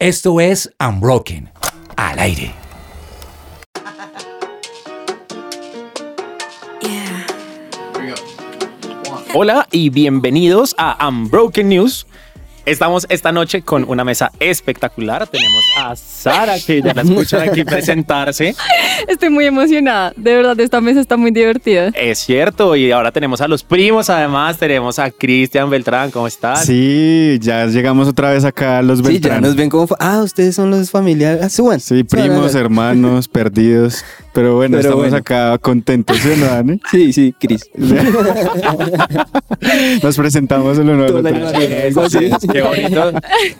Esto es Unbroken, al aire. Hola y bienvenidos a Unbroken News. Estamos esta noche con una mesa espectacular. Tenemos a Sara, que ya la escuchan aquí presentarse. Estoy muy emocionada. De verdad, esta mesa está muy divertida. Es cierto. Y ahora tenemos a los primos, además. Tenemos a Cristian Beltrán. ¿Cómo estás? Sí, ya llegamos otra vez acá a los Sí, ya Beltrán. nos ven como. Ah, ustedes son los familiares. Ah, suban. Sí, primos, Suban, hermanos, perdidos. Pero bueno, Pero estamos bueno. acá contentos, ¿sí, no, Dani? Sí, sí, Cris. Nos presentamos el uno al Toda la bonito.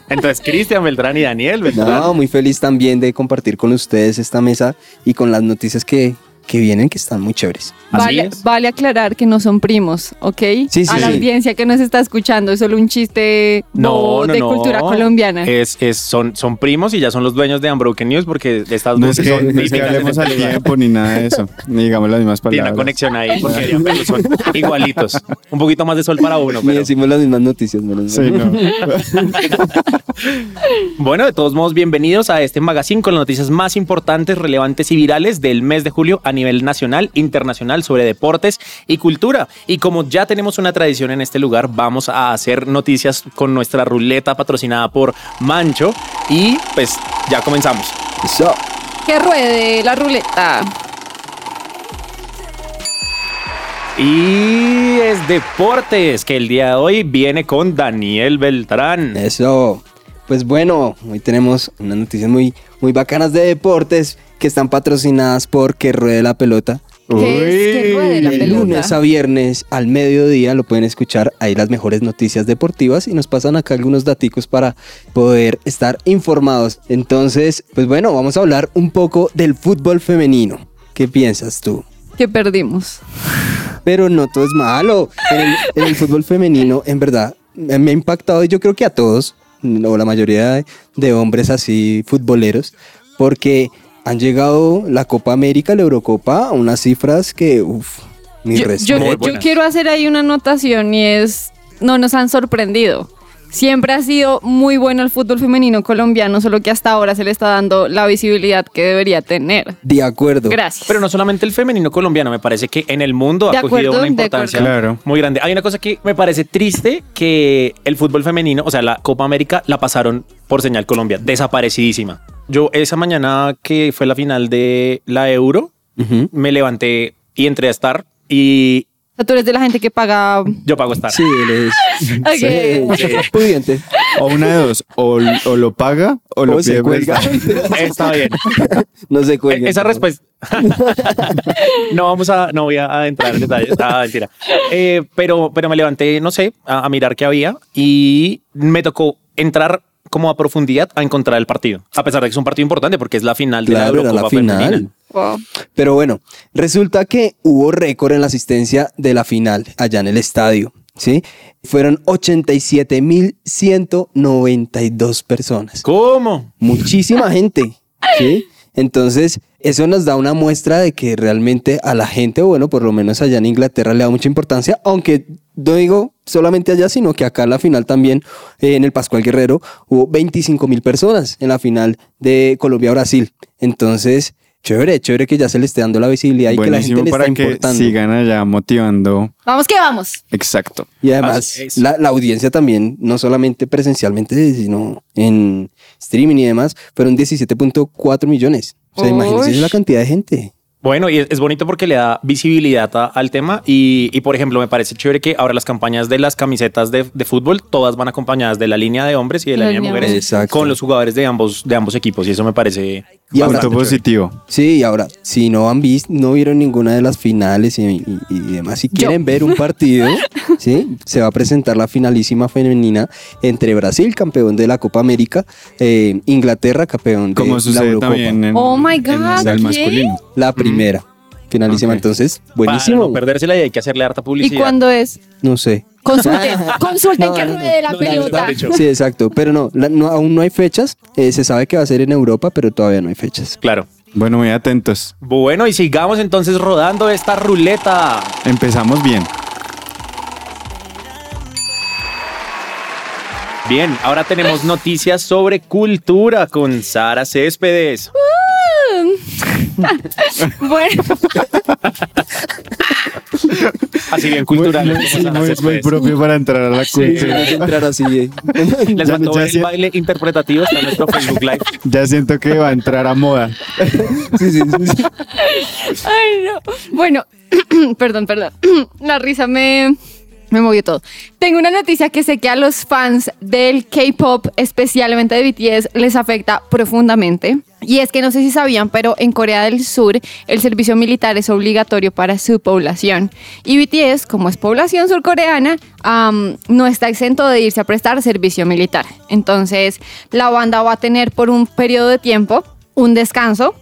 Entonces, Cristian Beltrán y Daniel Beltrán. No, muy feliz también de compartir con ustedes esta mesa y con las noticias que, que vienen, que están muy chéveres. Así Vale, es. vale aclarar que no son primos, ¿ok? Sí, sí, A la sí. audiencia que nos está escuchando, es solo un chiste bobo de cultura colombiana. Es, es, son, son primos y ya son los dueños de Unbroken News porque de estas No es que, son no es que hablemos al tiempo ni nada de eso. Ni digamos las mismas Tiene palabras. una conexión ahí porque son igualitos. Un poquito más de sol para uno. Pero... decimos las mismas noticias, menos Sí, no. Bueno, de todos modos, bienvenidos a este magazine con las noticias más importantes, relevantes y virales del mes de julio a nivel nacional, internacional sobre deportes y cultura. Y como ya tenemos una tradición en este lugar, vamos a hacer noticias con nuestra ruleta patrocinada por Mancho y pues ya comenzamos. Eso. Que ruede la ruleta. Y es deportes que el día de hoy viene con Daniel Beltrán. Eso. Pues bueno, hoy tenemos unas noticias muy, muy bacanas de deportes que están patrocinadas por Que Ruede la Pelota. Que es que ruede la De pelota. lunes a viernes al mediodía lo pueden escuchar ahí las mejores noticias deportivas y nos pasan acá algunos daticos para poder estar informados. Entonces, pues bueno, vamos a hablar un poco del fútbol femenino. ¿Qué piensas tú? Que perdimos. Pero no todo es malo. En el, en el fútbol femenino, en verdad, me me ha impactado y yo creo que a todos, o la mayoría de, hombres así futboleros, porque han llegado la Copa América, la Eurocopa, a unas cifras que, uff, mi Yo, respeto. yo- quiero hacer ahí una anotación y es, no nos han sorprendido. Siempre ha sido muy bueno el fútbol femenino colombiano, solo que hasta ahora se le está dando la visibilidad que debería tener. De acuerdo. Gracias. Pero no solamente el femenino colombiano, me parece que en el mundo De ha cogido una importancia. Claro. muy grande. Hay una cosa que me parece triste, que el fútbol femenino, o sea, la Copa América la pasaron por señal Colombia, desaparecidísima. Yo esa mañana que fue la final de la Euro, me levanté y entré a estar y sea, tú eres de la gente que paga... yo pago estar. Sí, él es Ok. sí, sí, pudiente. O una de dos. O, o lo paga o lo se pide cuelga. Está bien. No se cuelga. Esa respuesta. no vamos a, no voy a entrar en detalles. Ah, mentira. Eh, pero, pero me levanté, no sé, a, a mirar qué había y me tocó entrar como a profundidad a encontrar el partido. A pesar de que es un partido importante porque es la final de Claro, la era la Eurocopa final. Wow. Pero bueno, resulta que hubo récord en la asistencia de la final allá en el estadio. ¿sí? Fueron 87.192 personas. ¿Cómo? Muchísima gente. ¿sí? Entonces, eso nos da una muestra de que realmente a la gente, bueno, por lo menos allá en Inglaterra le da mucha importancia, aunque no digo solamente allá, sino que acá en la final también, eh, en el Pascual Guerrero, hubo 25 mil personas en la final de Colombia-Brasil. Entonces, chévere, chévere que ya se le esté dando la visibilidad y que la gente le para está que importando. sigan allá motivando. Vamos que vamos. Exacto. Y además, es. la, la audiencia también, no solamente presencialmente, sino en streaming y demás, fueron 17.4 millones. O sea, Uy. imagínense la cantidad de gente. Bueno, y es, bonito porque le da visibilidad a- al tema y, y, por ejemplo, me parece chévere que ahora las campañas de las camisetas de, de fútbol todas van acompañadas de la línea de hombres y de la, La línea de mujeres con los jugadores de ambos, de ambos equipos y eso me parece Y ahora- positivo. Sí, y ahora, si no han visto, no vieron ninguna de las finales y, y- y demás, si quieren ver un partido, ¿sí? se va a presentar la finalísima femenina entre Brasil, campeón de la Copa América, eh, Inglaterra, campeón de Como la sucede Eurocopa. también en, Oh my en God, el ¿qué? masculino. La primera, finalísima. Entonces, Para buenísimo. no perdérsela y hay que hacerle harta ¿Y publicidad. cuándo es? No sé. Consulten, consulten No, que no, no. ruede la pelota. Sí, exacto. Pero no, la- no, aún no hay fechas. Eh, se sabe que va a ser en Europa, pero todavía no hay fechas. Claro. Bueno, muy atentos. Bueno, y sigamos entonces rodando esta ruleta. Empezamos bien. Bien, ahora tenemos noticias sobre cultura con Sara Céspedes. Bueno, Así bien cultural. Muy, muy- muy Céspedes. propio para entrar a la cultura. entrar así. eh. Les Ya- el sé- baile interpretativo está en nuestro Facebook Live. Ya siento que va a entrar a moda. Sí, sí, sí, sí. ay no. Bueno, perdón, perdón. La risa me, me movió todo. Tengo una noticia que sé que a los fans del K-pop, especialmente de BTS, les afecta profundamente. Y es que no sé si sabían, pero en Corea del Sur el servicio militar es obligatorio para su población. Y BTS, como es población surcoreana, am, no está exento de irse a prestar servicio militar. Entonces, la banda va a tener por un periodo de tiempo un descanso,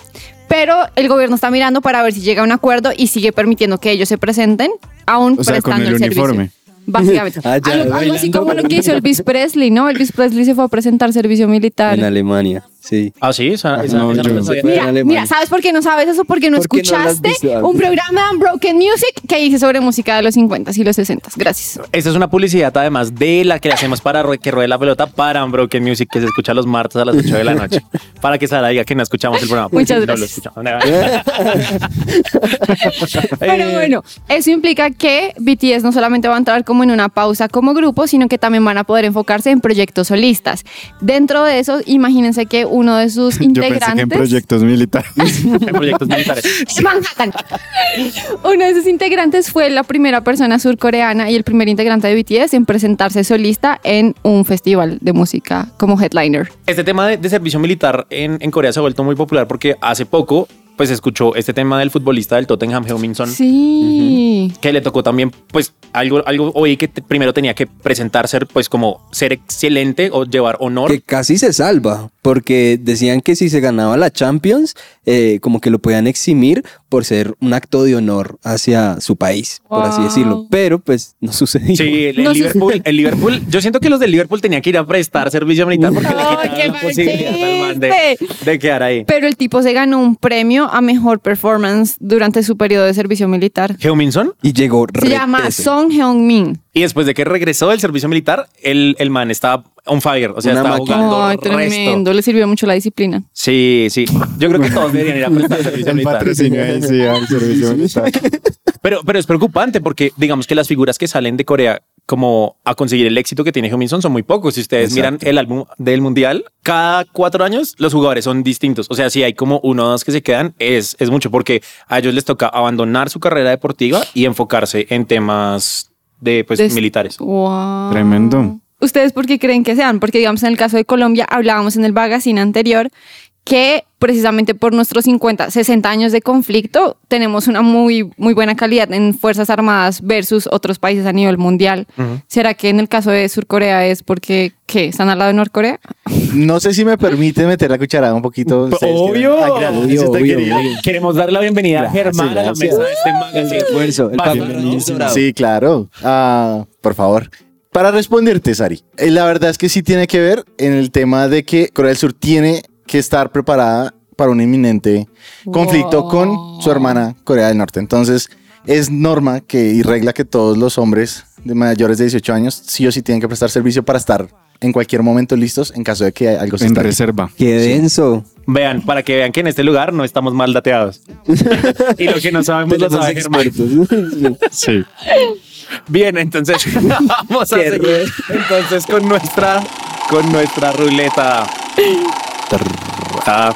pero el gobierno está mirando para ver si llega a un acuerdo y sigue permitiendo que ellos se presenten, aún O sea, con prestando el el, servicio. Básicamente. Ah, ya, algo, algo así como lo que hizo Elvis Presley, ¿no? Elvis Presley se fue a presentar servicio militar. En Alemania, sí. Ah, sí, esa, esa- No, esa no sabía. Mira, mira, ¿sabes por qué no sabes eso? Porque no Porque escuchaste un programa de Unbroken Music que hice sobre música de los 50 y los 60. Gracias. Esta es una publicidad además de la que le hacemos para que ruede la pelota para Unbroken Music que se escucha los martes a las 8 de la noche. para que Sara diga que no escuchamos el programa. porque Muchas no lo gracias. escuchamos. Pero Eh, bueno, eso implica que BTS no solamente va a entrar como en una pausa como grupo, sino que también van a poder enfocarse en proyectos solistas. Dentro de eso, imagínense que uno de sus Yo pensé que en integrantes... proyectos militares. en proyectos militares. Manhattan. Uno de sus integrantes fue la primera persona surcoreana y el primer integrante de BTS en presentarse solista en un festival de música como headliner. Este tema de, de servicio militar en, en Corea se ha vuelto muy popular porque hace poco pues escuchó este tema del futbolista del Tottenham, Heung-min-son, Sí. que le tocó también pues algo, algo oí que te- primero tenía que presentar ser pues como ser excelente o llevar honor. Que casi se salva, porque decían que si se ganaba la Champions, eh, como que lo podían eximir por ser un acto de honor hacia su país, por así decirlo. Pero pues no sucedió. Sí, el, el No sé- Liverpool, el Liverpool, yo siento que los del Liverpool tenían que ir a prestar servicio militar porque le Ay, quitaron qué la mal posibilidad al man de, chiste. de quedar ahí. Pero el tipo se ganó un premio a mejor performance durante su periodo de servicio militar. Heung-min-son Y llegó Se llama. Song Heung-min. y después de que regresó del servicio militar, el, el man estaba on fire, o sea, Una estaba máquina. jugando Ay, resto. tremendo. Le sirvió mucho la disciplina. Sí, sí. Yo creo que todos deberían ir a prestar servicio El militar. patrocinio ahí, sí, al servicio militar. Pero, pero es preocupante porque digamos que las figuras que salen de Corea como a conseguir el éxito que tiene Heung-min Son son muy pocos. Si ustedes miran el álbum del mundial, cada cuatro años los jugadores son distintos. O sea, si hay como uno o dos que se quedan, es, es mucho porque a ellos les toca abandonar su carrera deportiva y enfocarse en temas de pues Des- militares. Wow. Tremendo. ¿Ustedes por qué creen que sean? Porque digamos en el caso de Colombia hablábamos en el magazine anterior que precisamente por nuestros 50, 60 años de conflicto tenemos una muy, muy buena calidad en Fuerzas Armadas versus otros países a nivel mundial. ¿Será que en el caso de Surcorea es porque ¿qué? ¿Están al lado de Norcorea? No sé si me permite meter la cucharada un poquito. Obvio. quieran. Ah, gracias, Obvio. Queremos darle la bienvenida a Germán a la mesa de este magazine. Esfuerzo, el Vale, papel ¿no? dorado. Sí, claro. Ah, por favor. Para responderte, Sari, eh, la verdad es que sí tiene que ver en el tema de que Corea del Sur tiene que estar preparada para un inminente conflicto Wow. con su hermana Corea del Norte. Entonces, es norma que y regla que todos los hombres de mayores de 18 años sí o sí tienen que prestar servicio para estar en cualquier momento listos en caso de que algo se En estalle. reserva. Qué denso. Vean, para que vean que en este lugar no estamos mal dateados. y lo que no sabemos lo sabe Germán. expertos. Sí. Bien, entonces vamos a Qué seguir ruido. entonces con nuestra con nuestra ruleta. Ah.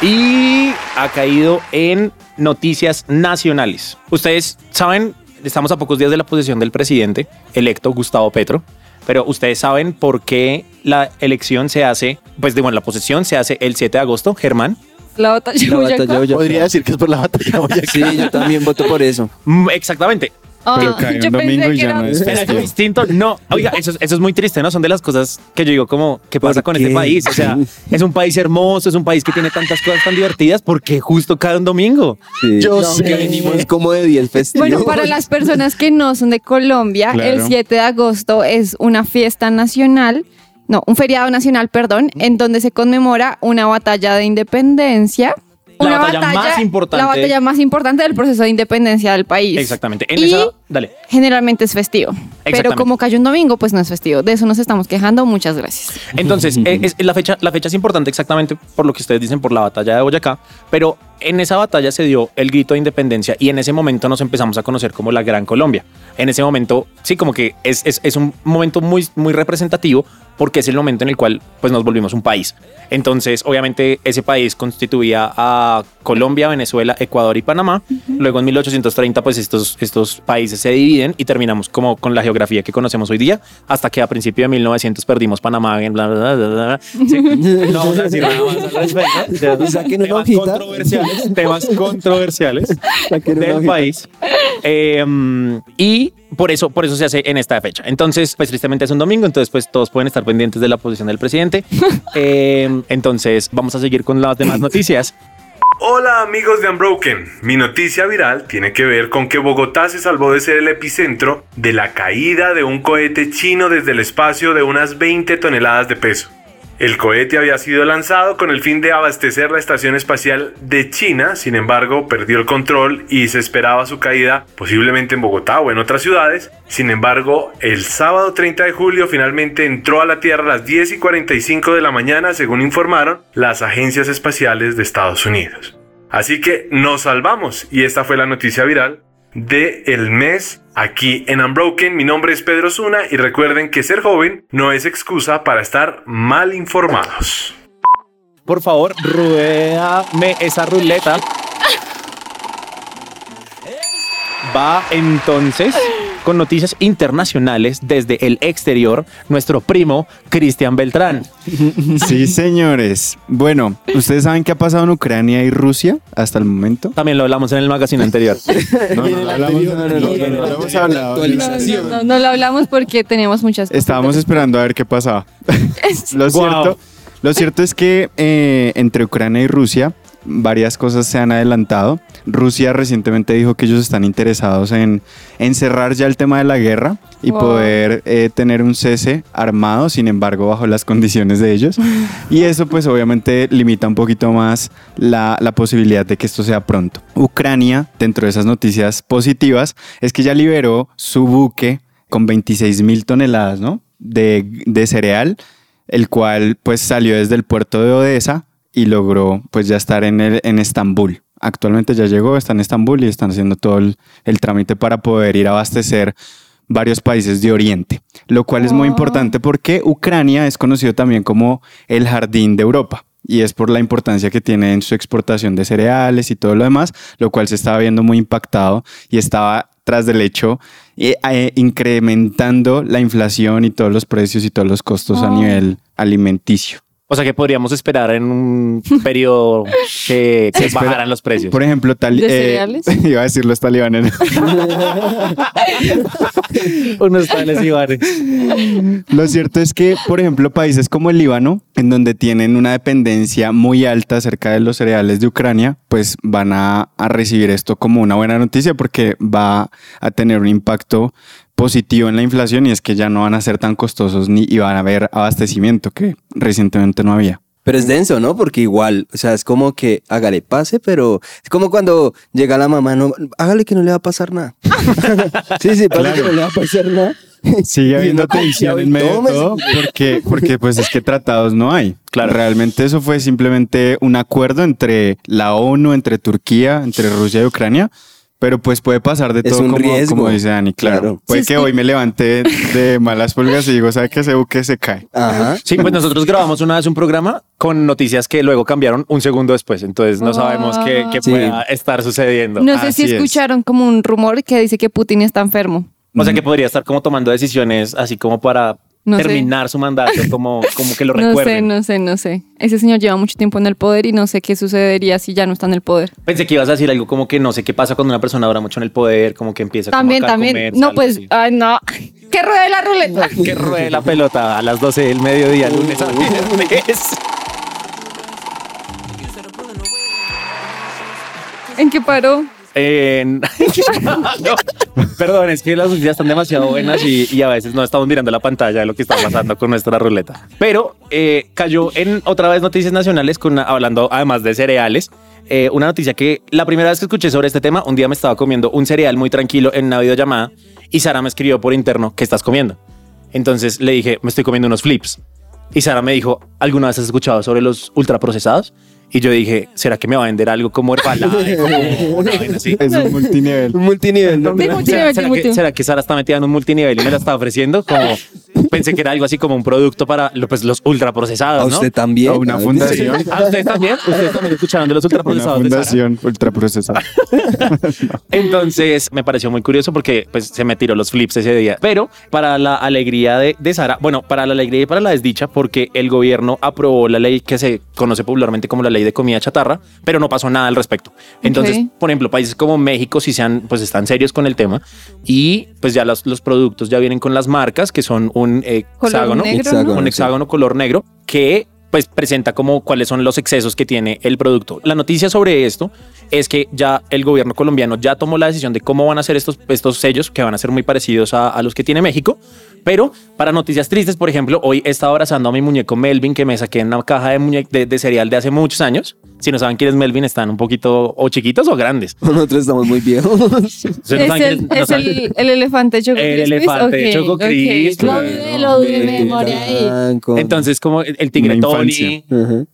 Y ha caído en noticias nacionales. Ustedes saben, estamos a pocos días de la posesión del presidente electo Gustavo Petro, pero ustedes saben por qué la elección se hace, pues de bueno, la posesión se hace el 7 de agosto, Germán. La batalla La batalla Boyacá. Podría decir que es por la batalla Boyacá. Sí, yo también voto por eso. Mm, Exactamente. Pero Ah, cae yo un pensé domingo y que ya era- no es ¿Era algo festivo. distinto? No. Oiga, eso, es- eso es muy triste, ¿no? Son de las cosas que yo digo como, ¿qué pasa ¿Por con qué? este país? O sea, es un país hermoso, es un país que tiene tantas cosas tan divertidas, porque justo cada un domingo? Sí. Yo No, sé. que venimos como de 10 festivos. Bueno, para las personas que no son de Colombia, Claro. el 7 de agosto es una fiesta nacional, no, un feriado nacional, perdón, en donde se conmemora una batalla de independencia. La una batalla más importante. La batalla más importante del proceso de independencia del país. Exactamente. En y esa- Dale. generalmente es festivo. Pero como cayó un domingo, pues no es festivo. De eso nos estamos quejando. Muchas gracias. Entonces, eh, es- la, fecha, la fecha es importante exactamente por lo que ustedes dicen, por la batalla de Boyacá, pero en esa batalla se dio el grito de independencia y en ese momento nos empezamos a conocer como la Gran Colombia. En ese momento, sí, como que es, es, es un momento muy, muy representativo porque es el momento en el cual pues, nos volvimos un país. Entonces, obviamente, ese país constituía a Colombia, Venezuela, Ecuador y Panamá. Luego, en 1830, pues estos, estos países se dividen y terminamos como con la geografía que conocemos hoy día, hasta que a principio de 1900 perdimos Panamá. bla, bla, bla. Sí. No vamos a decir nada más al respecto. Saquen una Temas hojita. controversiales, temas controversiales Saquen del país. Eh, y por eso, por eso se hace en esta fecha. Entonces, pues tristemente es un domingo, entonces pues todos pueden estar pendientes de la posición del presidente. Eh, entonces, vamos a seguir con las demás noticias. Hola amigos de Unbroken, mi noticia viral tiene que ver con que Bogotá se salvó de ser el epicentro de la caída de un cohete chino desde el espacio de unas 20 toneladas de peso. El cohete había sido lanzado con el fin de abastecer la estación espacial de China, sin embargo perdió el control y se esperaba su caída posiblemente en Bogotá o en otras ciudades. Sin embargo, el sábado 30 de julio finalmente entró a la Tierra a las 10 y 45 de la mañana, según informaron las agencias espaciales de Estados Unidos. Así que nos salvamos y esta fue la noticia viral de el mes aquí en Unbroken. Mi nombre es Pedro Zuna y recuerden que ser joven no es excusa para estar mal informados. Por favor, ruédame esa ruleta. Va entonces con noticias internacionales desde el exterior, nuestro primo Cristian Beltrán. Sí, señores. Bueno, ¿ustedes saben qué ha pasado en Ucrania y Rusia hasta el momento? También lo hablamos en el magazine anterior. No, no, no, hablamos- no, no, no, no, no hemos hablado. Actualización. No, no lo hablamos porque teníamos muchas cosas. Estábamos esperando a ver qué pasaba. lo, cierto, lo cierto es que eh, entre Ucrania y Rusia varias cosas se han adelantado. Rusia recientemente dijo que ellos están interesados en, en cerrar ya el tema de la guerra y Wow. poder eh, tener un cese armado, sin embargo, bajo las condiciones de ellos. Y eso pues obviamente limita un poquito más la, la posibilidad de que esto sea pronto. Ucrania, dentro de esas noticias positivas, es que ya liberó su buque con 26 mil toneladas ¿no? de, de cereal, el cual pues salió desde el puerto de Odessa y logró pues ya estar en, el, en Estambul. Actualmente ya llegó, está en Estambul y están haciendo todo el, el trámite para poder ir a abastecer varios países de Oriente, lo cual es muy Wow. importante porque Ucrania es conocido también como el jardín de Europa y es por la importancia que tiene en su exportación de cereales y todo lo demás, lo cual se estaba viendo muy impactado y estaba tras del hecho eh, eh, incrementando la inflación y todos los precios y todos los costos a Oh. nivel alimenticio. O sea que podríamos esperar en un periodo que, que bajaran los precios. Por ejemplo, tal, ¿De eh, cereales? iba a decir los talibanes. Unos tales Ibares. Lo cierto es que, por ejemplo, países como el Líbano, en donde tienen una dependencia muy alta acerca de los cereales de Ucrania, pues van a, a recibir esto como una buena noticia porque va a tener un impacto positivo en la inflación y es que ya no van a ser tan costosos ni y van a haber abastecimiento que recientemente no había. Pero es denso, ¿no? Porque igual, o sea, es como que hágale pase, pero es como cuando llega la mamá, no, hágale que no le va a pasar nada. sí, sí, pasa que no le va a pasar nada. Sigue habiendo tensión en medio de todo porque, porque pues es que tratados no hay. Claro. Realmente eso fue simplemente un acuerdo entre la ONU, entre Turquía, entre Rusia y Ucrania. Pero pues puede pasar de Es todo un como, riesgo. como dice Dani, claro. Claro. Puede Sí, que hoy me levante de malas pulgas y digo, ¿sabe qué? Ese buque se cae. Ajá. Sí, pues nosotros grabamos una vez un programa con noticias que luego cambiaron un segundo después. Entonces no sabemos qué, qué Sí. pueda estar sucediendo. No sé si es. escucharon como un rumor que dice que Putin está enfermo. O sea que podría estar como tomando decisiones así como para No sé. terminar su mandato, como, como que lo No sé, recuerden. no sé, no sé. Ese señor lleva mucho tiempo en el poder y no sé qué sucedería si ya no está en el poder. Pensé que ibas a decir algo como que no sé qué pasa cuando una persona dura mucho en el poder, como que empieza como También, a también. No, pues, así. ay, no. Que ruede la ruleta. Que ruede la pelota a las 12 del mediodía, lunes a viernes. ¿En qué paró? No, Perdón, es que las noticias están demasiado buenas y, a veces no estamos mirando la pantalla de lo que está pasando con nuestra ruleta. Pero eh, cayó en otra vez noticias nacionales con hablando además de cereales. eh, una noticia que la primera vez que escuché sobre este tema, un día me estaba comiendo un cereal muy tranquilo en una videollamada y Sara me escribió por interno, ¿qué estás comiendo? Entonces le dije, me estoy comiendo unos flips. Y Sara me dijo, ¿alguna vez has escuchado sobre los ultraprocesados? Y yo dije, ¿será que me va a vender algo como Herbalife? Como una vaina así? Es un multinivel. Un multinivel, ¿no? Sí, ¿Será, multinivel, será que, multinivel. será que Sara está metida en un multinivel y me la está ofreciendo? Como pensé que era algo así como un producto para pues, los A ultraprocesados, ¿no? usted también. O una fundación. ¿A ustedes también? ¿Ustedes también escucharon de los Una ultraprocesados? Sara? fundación ultraprocesada. Entonces me pareció muy curioso porque pues se me tiró los flips ese día. Pero para la alegría de, de Sara, bueno, para la alegría y para la desdicha, porque el gobierno aprobó la ley que se conoce popularmente como la ley de comida chatarra, pero no pasó nada al respecto. Entonces, Ok. por ejemplo, países como México sí se han, pues están serios con el tema y pues ya los, los productos ya vienen con las marcas que son un hexágono, negro, Hexágono, un sí. hexágono color negro que pues presenta como cuáles son los excesos que tiene el producto. La noticia sobre esto es que ya el gobierno colombiano ya tomó la decisión de cómo van a ser estos, estos sellos que van a ser muy parecidos a, a los que tiene México. Pero para noticias tristes, por ejemplo, hoy he estado abrazando a mi muñeco Melvin que me saqué en una caja de, muñe- de, de cereal de hace muchos años. Si no saben quién es Melvin, están un poquito o chiquitos o grandes. Nosotros estamos muy viejos. Ustedes no Es, el, quién- no es saben- el, el elefante Choco El elefante Ok, Choco ok. Crispies. Lo dudé, lo dudé, me demoré ahí. Entonces, como el, el tigre Tony,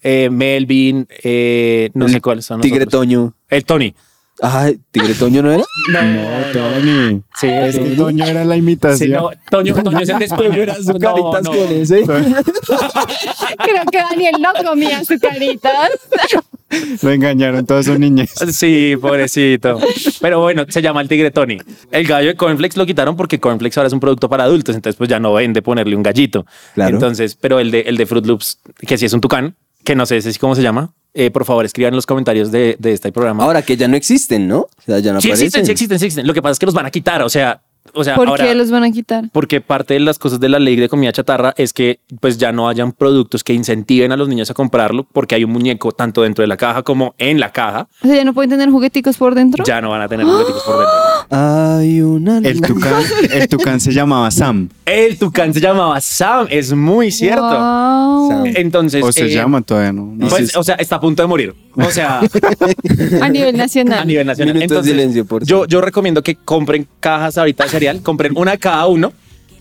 eh, Melvin, eh, no sé cuáles son los Tigre otros. Toño. El Tony. Ay, Tigre Toño no era. No, Tony. Sí, Es que sí. Toño era la Sí, imitación. no, Toño, Toño es el de España. Era su No, caritas no. con ese. Creo que Daniel no comía su caritas. Lo engañaron toda su niñez. Sí, pobrecito. Pero bueno, se llama el tigre Tony. El gallo de Cornflakes lo quitaron porque Cornflakes ahora es un producto para adultos, entonces pues ya no vende ponerle un gallito. Claro. Entonces, pero el de, el de Fruit Loops, que sí es un tucán, que no sé si cómo se llama, eh, por favor escriban en los comentarios de, de este programa. Ahora que ya no existen, ¿no? O sea, ya no sí aparecen. existen, sí existen, sí existen. Lo que pasa es que los van a quitar, o sea, o sea, ¿Por ahora... qué los van a quitar? Porque parte de las cosas de la ley de comida chatarra es que pues ya no hayan productos que incentiven a los niños a comprarlo porque hay un muñeco tanto dentro de la caja como en la caja. O sea, ya no pueden tener jugueticos por dentro. Ya no van a tener jugueticos por dentro. Hay una. El tucán, el tucán se llamaba Sam. El tucán se llamaba Sam, es muy cierto. Wow. Entonces, O se eh, llama todavía, ¿no? No pues, o sea, está a punto de morir. O sea, A nivel nacional. a nivel nacional. De silencio por yo, yo recomiendo que compren cajas ahorita cereal, compren una cada uno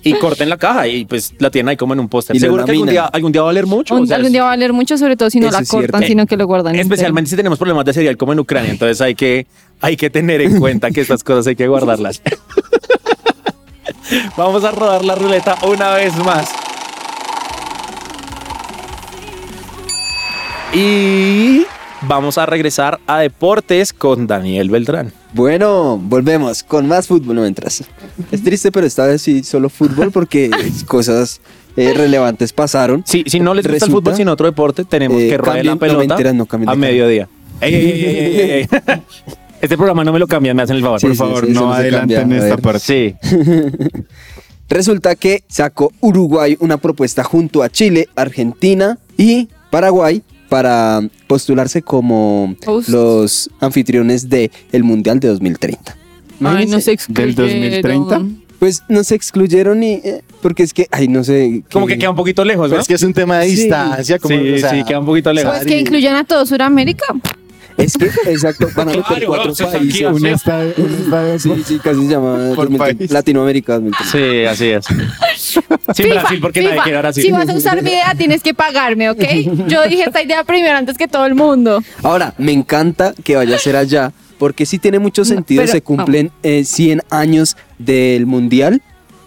y corten la caja y pues la tienen ahí como en un póster. Y Seguro que algún día, algún día va a valer mucho. Un- o sea, algún día va a valer mucho, sobre todo si no la cortan, cierto. sino que lo guardan. entero. Especialmente si tenemos problemas de cereal como en Ucrania, entonces hay que, hay que tener en cuenta que estas cosas hay que guardarlas. Vamos a rodar la ruleta una vez más. Y vamos a regresar a deportes con Daniel Beltrán. Bueno, volvemos con más fútbol. No entras. Es triste, pero esta vez sí solo fútbol porque cosas eh, relevantes pasaron. Sí, si no les gusta el Resulta- fútbol, sino otro deporte, tenemos Eh, que rodear la no, pelota mentiras, no, cambien de a mediodía. Ey, ey, ey, ey, ey, ey. Este programa no me lo cambian, me hacen el favor. Sí, por sí, favor. Sí, no no adelanten cambia, esta ver. parte. Sí. Resulta que sacó Uruguay una propuesta junto a Chile, Argentina y Paraguay para postularse como Hosts. los anfitriones del el Mundial de 2030. Ay, no se excluyeron. 2030? Pues no se excluyeron y eh, porque es que, ay, no sé. Como que queda un poquito lejos, ¿no? Pero es que es un tema de Sí. distancia. Como, sí, o sea, sí, queda un poquito lejos. Pues que incluyan a todo Sudamérica. Es que, exacto, van a meter Claro, cuatro se países. Un estadio, un estadio Sí, sí, casi se llama Por 2030, país. Latinoamérica 2030. Sí, así es. Sin Brasil, porque nadie FIFA, quiere Brasil. Si vas a usar mi idea, tienes que pagarme, ¿ok? Yo dije esta idea primero antes que todo el mundo. Ahora, me encanta que vaya a ser allá, porque sí tiene mucho No, sentido, pero- se cumplen eh, 100 años del Mundial,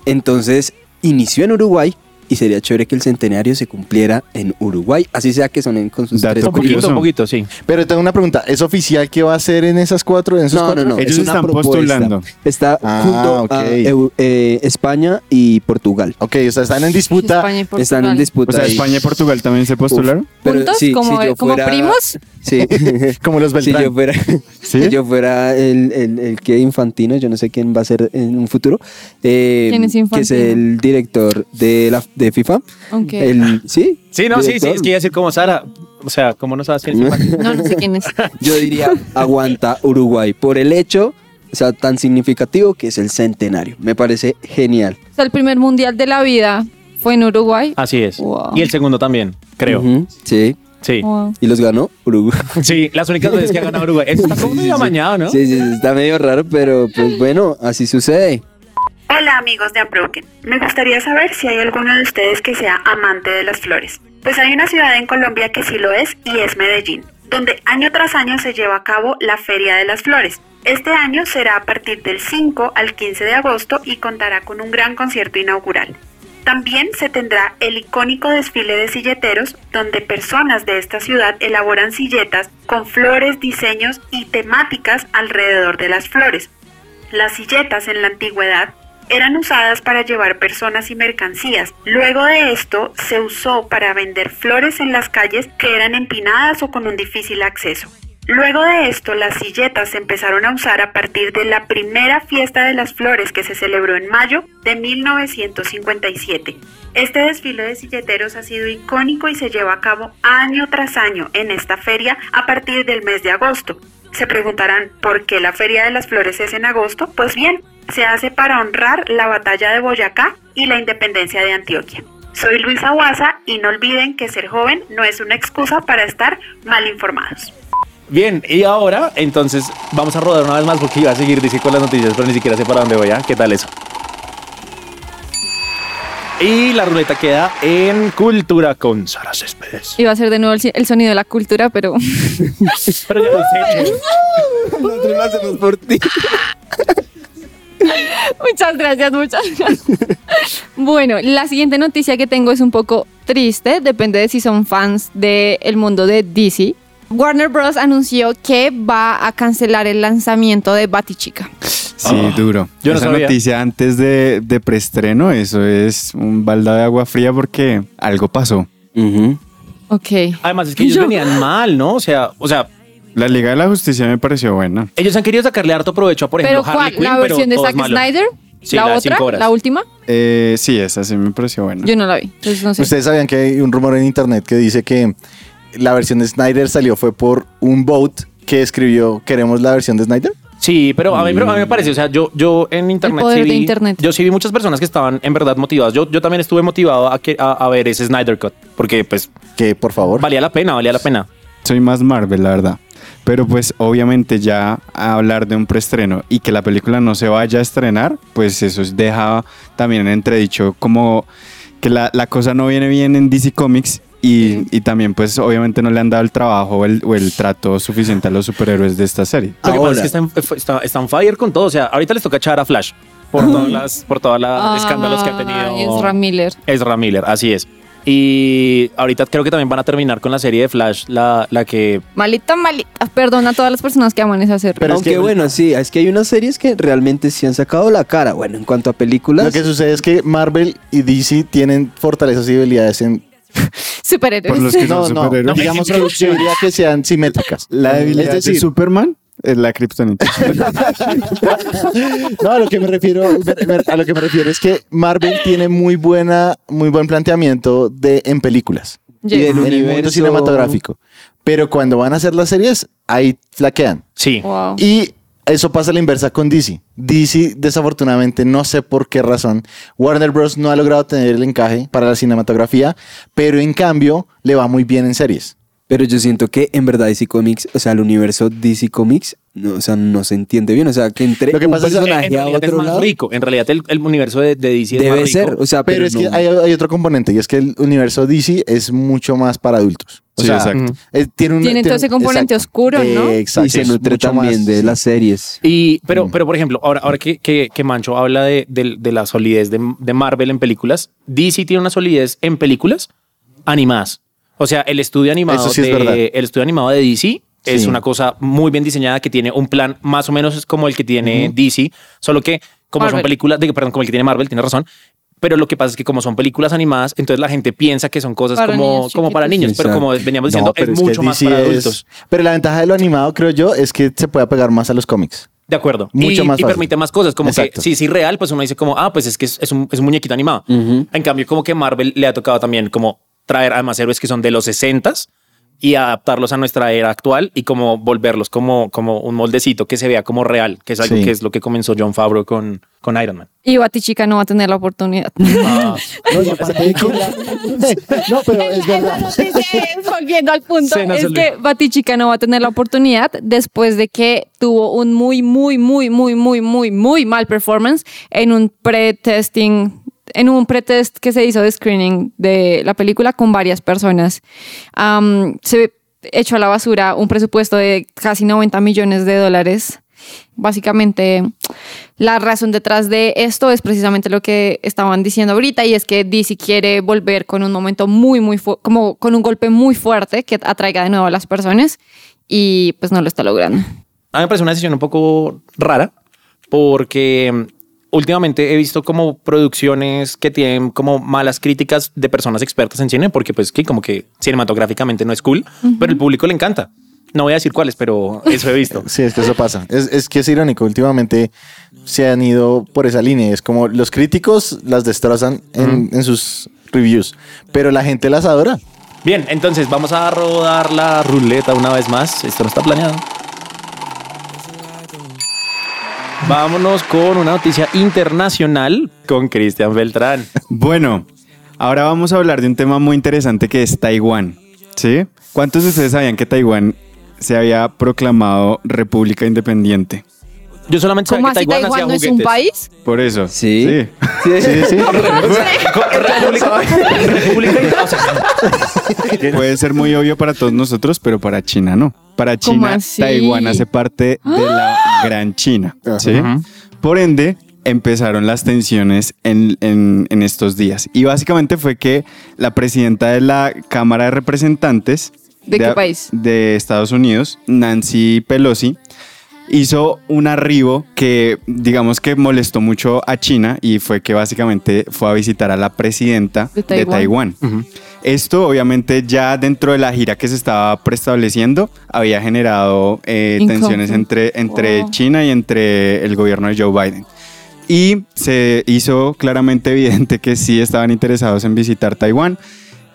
entonces inició en Uruguay y sería chévere que el centenario se cumpliera en Uruguay, así sea que sonen con sus Dato tres Un poquito, un poquito, sí. Pero tengo una pregunta. ¿Es oficial que va a ser en esas cuatro? En esos No, cuatro? no, no. Ellos es una están propuesta. postulando. Está Ah, junto a eh, España y Portugal. Ok, o sea, están en disputa. España y Portugal. Están en O disputa. sea, ahí. España y Portugal también se postularon. Pero ¿Juntos? sí, ¿Como, si yo como fuera- primos? Sí. Como los si Beltrán. yo fuera, ¿Sí? si yo fuera el, el, el que infantino, yo no sé quién va a ser en un futuro. eh, ¿Quién es Que es Infantino? el director de, la, de FIFA. Ok. El, sí. Sí, no, sí, sí, es que iba a decir como Sara. O sea, ¿cómo no sabes quién es No, no sé quién es. Yo diría, aguanta Uruguay por el hecho o sea, tan significativo que es el centenario. Me parece genial. O sea, el primer mundial de la vida fue en Uruguay. Así es. Wow. Y el segundo también, creo. Ujú, Sí. Sí. Wow. Y los ganó Uruguay. Sí, las únicas veces que ha ganado Uruguay. Eso está como medio amañado, ¿no? Sí, sí, sí, está medio raro, pero pues bueno, así sucede. Hola amigos de Unbroken. Me gustaría saber si hay alguno de ustedes que sea amante de las flores. Pues hay una ciudad en Colombia que sí lo es y es Medellín, donde año tras año se lleva a cabo la Feria de las Flores. Este año será a partir del 5 al 15 de agosto y contará con un gran concierto inaugural. También se tendrá el icónico desfile de silleteros, donde personas de esta ciudad elaboran silletas con flores, diseños y temáticas alrededor de las flores. Las silletas en la antigüedad eran usadas para llevar personas y mercancías. Luego de esto se usó para vender flores en las calles que eran empinadas o con un difícil acceso. Luego de esto, las silletas se empezaron a usar a partir de la primera fiesta de las flores que se celebró en mayo de 1957. Este desfile de silleteros ha sido icónico y se lleva a cabo año tras año en esta feria a partir del mes de agosto. Se preguntarán por qué la Feria de las Flores es en agosto. Pues bien, se hace para honrar la batalla de Boyacá y la independencia de Antioquia. Soy Luisa Guasa y no olviden que ser joven no es una excusa para estar mal informados. Bien, y ahora, entonces, vamos a rodar una vez más porque iba a seguir dice con las noticias, pero ni siquiera sé para dónde voy, ¿ah? ¿Qué tal eso? Y la ruleta queda en Cultura con Sara Céspedes. Iba a ser de nuevo el, sonido de la cultura, pero Pero ya lo sé. Nosotros lo hacemos por ti. muchas gracias, muchas gracias. Bueno, la siguiente noticia que tengo es un poco triste, depende de si son fans del mundo de DC. Warner Bros. anunció que va a cancelar el lanzamiento de Batichica. Sí, duro. yo no Esa sabía. noticia antes de, de preestreno, eso es un balda de agua fría porque algo pasó. Ujú. Ok. Además, es que ellos Yo- venían mal, ¿no? O sea, o sea, La Liga de la Justicia me pareció buena. ellos han querido sacarle harto provecho a, por Pero ejemplo, ¿cuál? Harley Quinn, ¿La pero versión de Zack. Snyder? Sí, ¿La otra? ¿La última? Eh, sí, esa sí me pareció buena. Yo no la vi. Entonces no sé. Ustedes sabían que hay un rumor en internet que dice que la versión de Snyder salió fue por un vote que escribió queremos la versión de Snyder. Sí, pero a mí, pero a mí me parece, o sea, yo, yo en internet, poder sí de vi, internet. yo sí vi muchas personas que estaban en verdad motivadas. Yo, yo también estuve motivado a, que, a, a ver ese Snyder Cut, porque pues Que por favor. valía la pena, valía la pena. Soy más Marvel, la verdad. Pero pues obviamente ya a hablar de un preestreno y que la película no se vaya a estrenar, pues eso es- deja también en entredicho como que la, la cosa no viene bien en DC Comics y, y también pues obviamente no le han dado el trabajo o el, o el trato suficiente a los superhéroes de esta serie. Lo que pasa Ahora. es que está en, está, está fire con todo. O sea, ahorita les toca echar a Flash por todas las, por todos los escándalos que ha tenido. Ezra Miller. Ezra Miller, así es. Y ahorita creo que también van a terminar con la serie de Flash, la, la que Malita, malita. Perdona a todas las personas que aman esa serie. Pero es Aunque que- bueno, sí, es que hay unas series que realmente sí han sacado la cara. Bueno, en cuanto a películas, Lo que sucede es que Marvel y DC tienen fortalezas y debilidades en... Superhéroes. Por los que son No, no, superhéroes. digamos que yo diría que sean simétricas. La debilidad es decir, de Superman es la kriptonita. no, a lo que me refiero, a lo que me refiero es que Marvel tiene muy buena, muy buen planteamiento de en películas. y del en el mundo universo cinematográfico. Pero cuando van a hacer las series, ahí flaquean. sí. Wow. Y eso pasa a la inversa con DC. DC, desafortunadamente, no sé por qué razón, Warner Bros. no ha logrado tener el encaje para la cinematografía, pero en cambio le va muy bien en series. Pero yo siento que en verdad DC Comics, o sea, el universo DC Comics, no, o sea, no se entiende bien. O sea, que entre Lo que un pasa es que En personaje a realidad es otro más lado rico. En realidad el, el universo de, de DC es más debe rico. ser. O sea, Pero, pero, es que no. hay, hay otro componente y es que el universo DC es mucho más para adultos. O Sí, sea, exacto. eh, tiene, un, Tiene todo ese componente oscuro, ¿no? Eh, exacto. y se es nutre mucho también más- de sí. las series. Y, pero, Mm. pero por ejemplo, ahora, ahora que, que, que Mancho habla de, de- de la solidez de, de Marvel en películas, DC tiene una solidez en películas animadas. O sea, el estudio animado, Eso sí es de, verdad. el estudio animado de DC es Sí. una cosa muy bien diseñada que tiene un plan más o menos como el que tiene DC, solo que como son películas, de, perdón, como el que tiene Marvel, tiene razón. Pero lo que pasa es que como son películas animadas, entonces la gente piensa que son cosas Para como, niños como para niños, pero como veníamos diciendo, No, es que mucho más para es- adultos. Pero la ventaja de lo animado, creo yo, es que se puede apegar más a los cómics. De acuerdo. Mucho y, más y fácil. permite más cosas, como Exacto. que si es irreal, pues uno dice como, ah, pues es que es, es un, es un muñequito animado. En cambio, como que Marvel le ha tocado también como traer además héroes que son de los 60 y adaptarlos a nuestra era actual y como volverlos como, como un moldecito que se vea como real, que es algo Sí. que es lo que comenzó John Favreau con, con Iron Man. Y Batichica no va a tener la oportunidad. Ah, No, no, pero es verdad. Volviendo al punto, es que Batichica no va a tener la oportunidad después de que tuvo un muy, muy, muy, muy, muy, muy, muy mal performance en un pre-testing, en un pretest que se hizo de screening de la película con varias personas. Am, se echó a la basura un presupuesto de casi 90 millones de dólares. Básicamente, la razón detrás de esto es precisamente lo que estaban diciendo ahorita y es que DC quiere volver con un momento muy, muy, como con un golpe muy fuerte que atraiga de nuevo a las personas y pues no lo está logrando. A mí me parece una decisión un poco rara porque últimamente he visto como producciones que tienen como malas críticas de personas expertas en cine porque pues que como que cinematográficamente no es cool, pero el público le encanta. No voy a decir cuáles, pero eso he visto. Sí, es que eso pasa. Es, es que es irónico. Últimamente se han ido por esa línea. Es como los críticos las destrozan en, en sus reviews, pero la gente las adora. Bien, entonces vamos a rodar la ruleta una vez más. Esto no está planeado. Vámonos con una noticia internacional con Cristian Beltrán. Bueno, ahora vamos a hablar de un tema muy interesante que es Taiwán. ¿Sí? ¿Cuántos de ustedes sabían que Taiwán se había proclamado república independiente? Yo solamente ¿Cómo sabía así que Taiwán, Taiwán no hacía es un juguetes. país? Por eso. Sí. Sí. Sí, sí. República, República- o sea, Puede ser muy obvio para todos nosotros, pero para China no. Para ¿Cómo China, así? Taiwán hace parte de la Gran China. ¿sí? Por ende, empezaron las tensiones en, en- en estos días. Y básicamente fue que la presidenta de la Cámara de Representantes ¿De qué país? de Estados Unidos, Nancy Pelosi, hizo un arribo que digamos que molestó mucho a China y fue que básicamente fue a visitar a la presidenta De de Taiwán. Esto obviamente ya dentro de la gira que se estaba preestableciendo había generado eh, tensiones entre, entre. China y entre el gobierno de Joe Biden. Y se hizo claramente evidente que sí estaban interesados en visitar Taiwán.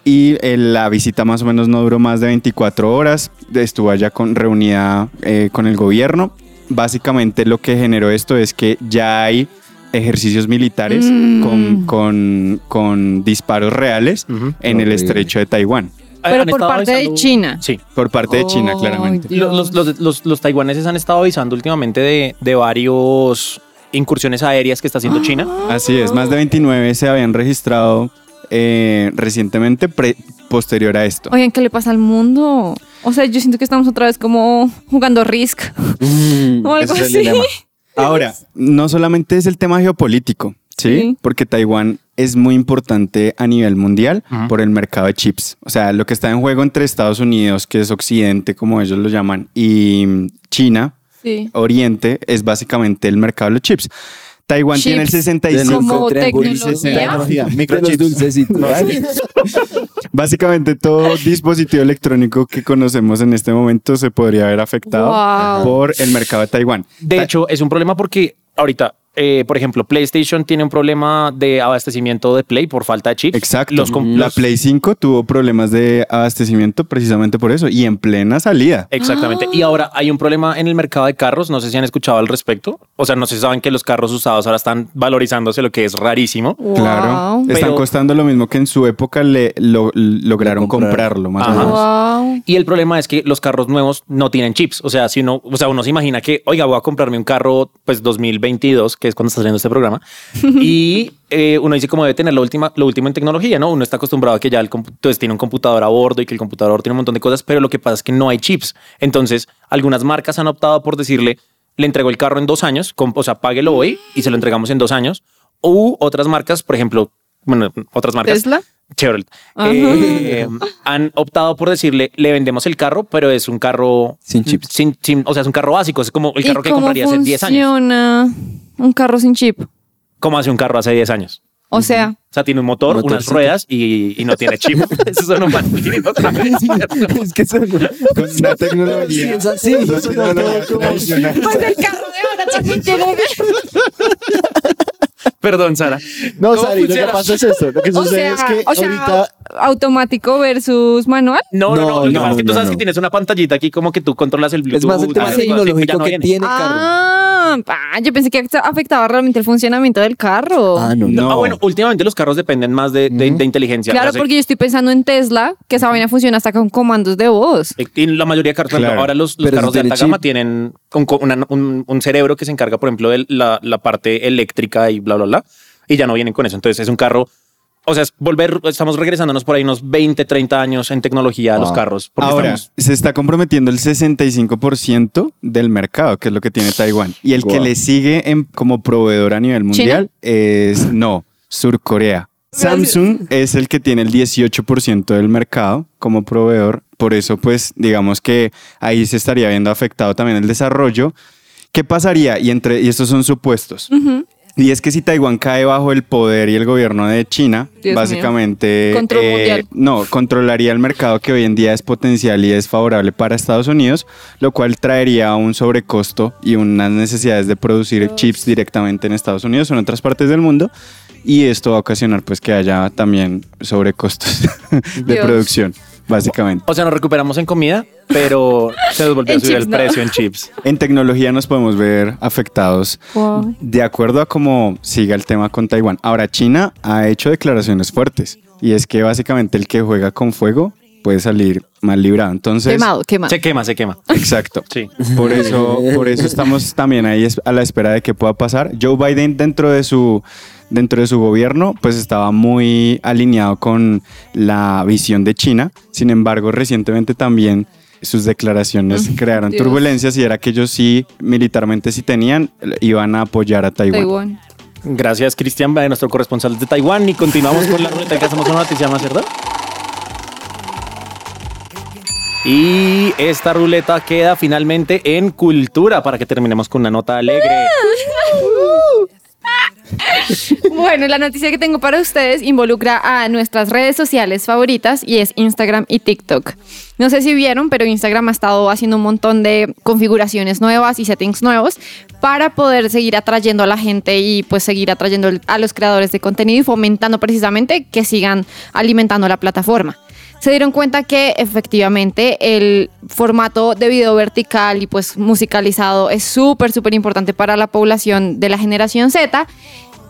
Y eh, la visita más o menos no duró más de 24 horas. Estuvo allá con, reunida eh, con el gobierno. Básicamente lo que generó esto es que ya hay ejercicios militares Mm. con, con- con disparos reales en el estrecho de Taiwán. Pero por parte de China. Sí. Por parte de China, claramente. Los, los, los, los taiwaneses han estado avisando últimamente de, de varios incursiones aéreas que está haciendo China. Así es, más de 29 se habían registrado eh, recientemente pre- posterior a esto. Oigan, ¿qué le pasa al mundo? O sea, yo siento que estamos otra vez como jugando Risk Mm. o algo así. Ahora, no solamente es el tema geopolítico, ¿sí? Sí. Porque Taiwán es muy importante a nivel mundial por el mercado de chips. O sea, lo que está en juego entre Estados Unidos, que es Occidente, como ellos lo llaman, y China, Sí. Oriente, es básicamente el mercado de los chips. Taiwán Chips. tiene el 65. Como tecnología. Microchips. dulcecitos. Básicamente todo dispositivo electrónico que conocemos en este momento se podría haber afectado Wow. por el mercado de Taiwán. De hecho, es un problema porque ahorita, eh, por ejemplo, PlayStation tiene un problema de abastecimiento de Play por falta de chips. Exacto. Los, la los- Play 5 tuvo problemas de abastecimiento precisamente por eso y en plena salida. Exactamente. Y ahora hay un problema en el mercado de carros. No sé si han escuchado al respecto. O sea, no sé si saben que los carros usados ahora están valorizándose, lo que es rarísimo. Claro. Están Pero- costando lo mismo que en su época le lo- lograron comprarlo, más Ajá. o menos. Wow. Y el problema es que los carros nuevos no tienen chips. O sea, si uno, o sea, uno se imagina que, oiga, voy a comprarme un carro, pues 2022, que es cuando está saliendo este programa, y eh, uno dice como debe tener lo, última, lo último en tecnología, ¿no? Uno está acostumbrado a que ya el entonces tiene un computador a bordo y que el computador tiene un montón de cosas, pero lo que pasa es que no hay chips. Entonces, algunas marcas han optado por decirle, le entrego el carro en dos años, o sea, páguelo hoy y se lo entregamos en dos años. U otras marcas, por ejemplo, bueno, otras marcas. Tesla. Chevrolet, eh, han optado por decirle, le vendemos el carro, pero es un carro Sin chips. sin- sin- o sea, es un carro básico, es como el ¿Y carro que cómo compraría hace 10 años. funciona un carro sin chip? ¿Cómo hace un carro hace 10 años? O sea, O sea, tiene un motor, unas Motorcito. ruedas y, y no tiene chip. Eso son un es que son... Con una tecnología. es así. una tecnología tradicional. pues el carro de ahora también tiene. Perdón, Sara. No, ¿Cómo Sari, lo que funciona? pasa es esto. Lo que O sucede sea, es que o sea, ahorita automático versus manual. No, no, no. No, Lo que no, pasa es que tú no, sabes no. que tienes una pantallita aquí como que tú controlas el Bluetooth. Es más el tema tecnológico no que viene. tiene el carro. Ah, ah, yo pensé que afectaba realmente el funcionamiento del carro. Ah, no, no. Ah, bueno, últimamente los carros dependen más de, de- de inteligencia. Claro, porque yo estoy pensando en Tesla, que esa vaina funciona hasta con comandos de voz. Y la mayoría de carros, Claro. ahora los, los carros si de alta gama chip. tienen un, una- un- un cerebro que se encarga, por ejemplo, de la, la parte eléctrica y bla, bla, bla, y ya no vienen con eso. Entonces es un carro, o sea, es volver, estamos regresándonos por ahí unos 20, 30 años en tecnología a los Wow. carros. porque Ahora, estamos- se está comprometiendo el 65% del mercado, que es lo que tiene Taiwán. Y el que le sigue en- como proveedor a nivel mundial es, no, Sur Corea. Samsung es el que tiene el 18% del mercado como proveedor. Por eso, pues, digamos que ahí se estaría viendo afectado también el desarrollo. ¿Qué pasaría? Y, entre, y estos son supuestos. Y es que si Taiwán cae bajo el poder y el gobierno de China, Dios básicamente Control mundial. no controlaría el mercado que hoy en día es potencial y es favorable para Estados Unidos, lo cual traería un sobrecosto y unas necesidades de producir chips directamente en Estados Unidos o en otras partes del mundo. Y esto va a ocasionar pues que haya también sobrecostos de Dios. producción, básicamente. o sea, nos recuperamos en comida, pero se nos volvió a subir chips, el no. precio en chips. En tecnología nos podemos ver afectados Wow. de acuerdo a cómo siga el tema con Taiwán. Ahora, China ha hecho declaraciones fuertes y es que básicamente el que juega con fuego puede salir mal librado. Entonces, Quemado, quemado. Se quema, se quema. exacto. Sí. Por eso, por eso estamos también ahí a la espera de qué pueda pasar. Joe Biden dentro de su dentro de su gobierno, pues estaba muy alineado con la visión de China. Sin embargo, recientemente también sus declaraciones crearon Dios. turbulencias y era que ellos sí, militarmente sí tenían, iban a apoyar a Taiwán. Taiwán. Gracias, Cristian, de nuestro corresponsal de Taiwán. Y continuamos con la ruleta que hacemos una noticia más, ¿verdad? Y esta ruleta queda finalmente en cultura para que terminemos con una nota alegre. Bueno, la noticia que tengo para ustedes involucra a nuestras redes sociales favoritas y es Instagram y TikTok. No sé si vieron, pero Instagram ha estado haciendo un montón de configuraciones nuevas y settings nuevos para poder seguir atrayendo a la gente y pues seguir atrayendo a los creadores de contenido y fomentando precisamente que sigan alimentando la plataforma se dieron cuenta que efectivamente el formato de video vertical y pues musicalizado es súper, súper importante para la población de la generación Z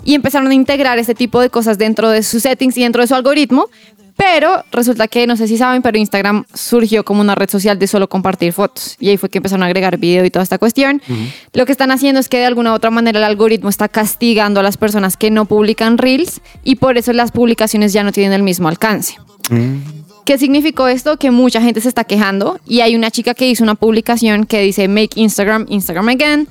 y empezaron a integrar este tipo de cosas dentro de sus settings y dentro de su algoritmo. Pero resulta que, no sé si saben, pero Instagram surgió como una red social de solo compartir fotos. Y ahí fue que empezaron a agregar video y toda esta cuestión. Lo que están haciendo es que de alguna u otra manera el algoritmo está castigando a las personas que no publican reels y por eso las publicaciones ya no tienen el mismo alcance. ¿Qué significó esto? Que mucha gente se está quejando y hay una chica que hizo una publicación que dice Make Instagram Instagram Again,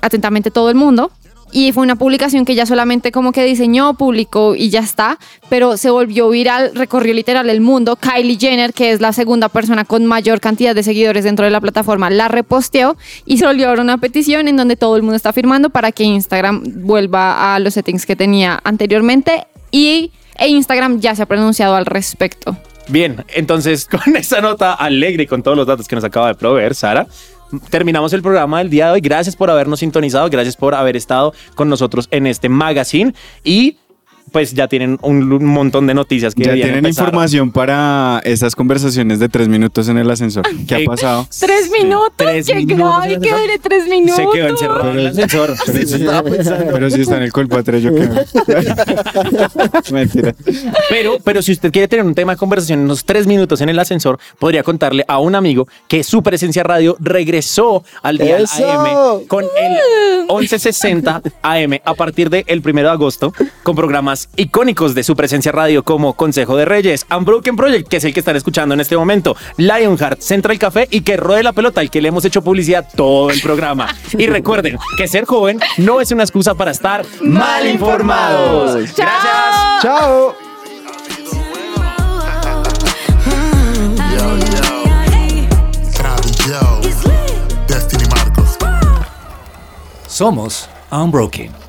atentamente todo el mundo. Y fue una publicación que ella solamente como que diseñó, publicó y ya está, pero se volvió viral, recorrió literal el mundo. Kylie Jenner, que es la segunda persona con mayor cantidad de seguidores dentro de la plataforma, la reposteó y se volvió ahora una petición en donde todo el mundo está firmando para que Instagram vuelva a los settings que tenía anteriormente y e Instagram ya se ha pronunciado al respecto. Bien, entonces con esa nota alegre y con todos los datos que nos acaba de proveer Sara, terminamos el programa del día de hoy. Gracias por habernos sintonizado, gracias por haber estado con nosotros en este magazine y pues ya tienen un, montón de noticias que Ya tienen empezar. información para esas conversaciones de tres minutos en el ascensor. ¿Qué Eh, ha pasado? Tres minutos, tres qué minutos grave que dure tres minutos. Se quedó encerrado en el ascensor. Pero si está en el colpo 3, yo qué. Mentira. Pero, pero si usted quiere tener un tema de conversación en unos tres minutos en el ascensor, podría contarle a un amigo que su presencia radio regresó al día. AM con el 1160 AM a partir del primero de agosto con programas icónicos de su presencia radio como Consejo de Reyes, Unbroken Project, que es el que están escuchando en este momento, Lionheart, Central Café y que ruede la pelota, al que le hemos hecho publicidad todo el programa. Y recuerden que ser joven no es una excusa para estar mal informados. Gracias. Chao. Somos Unbroken.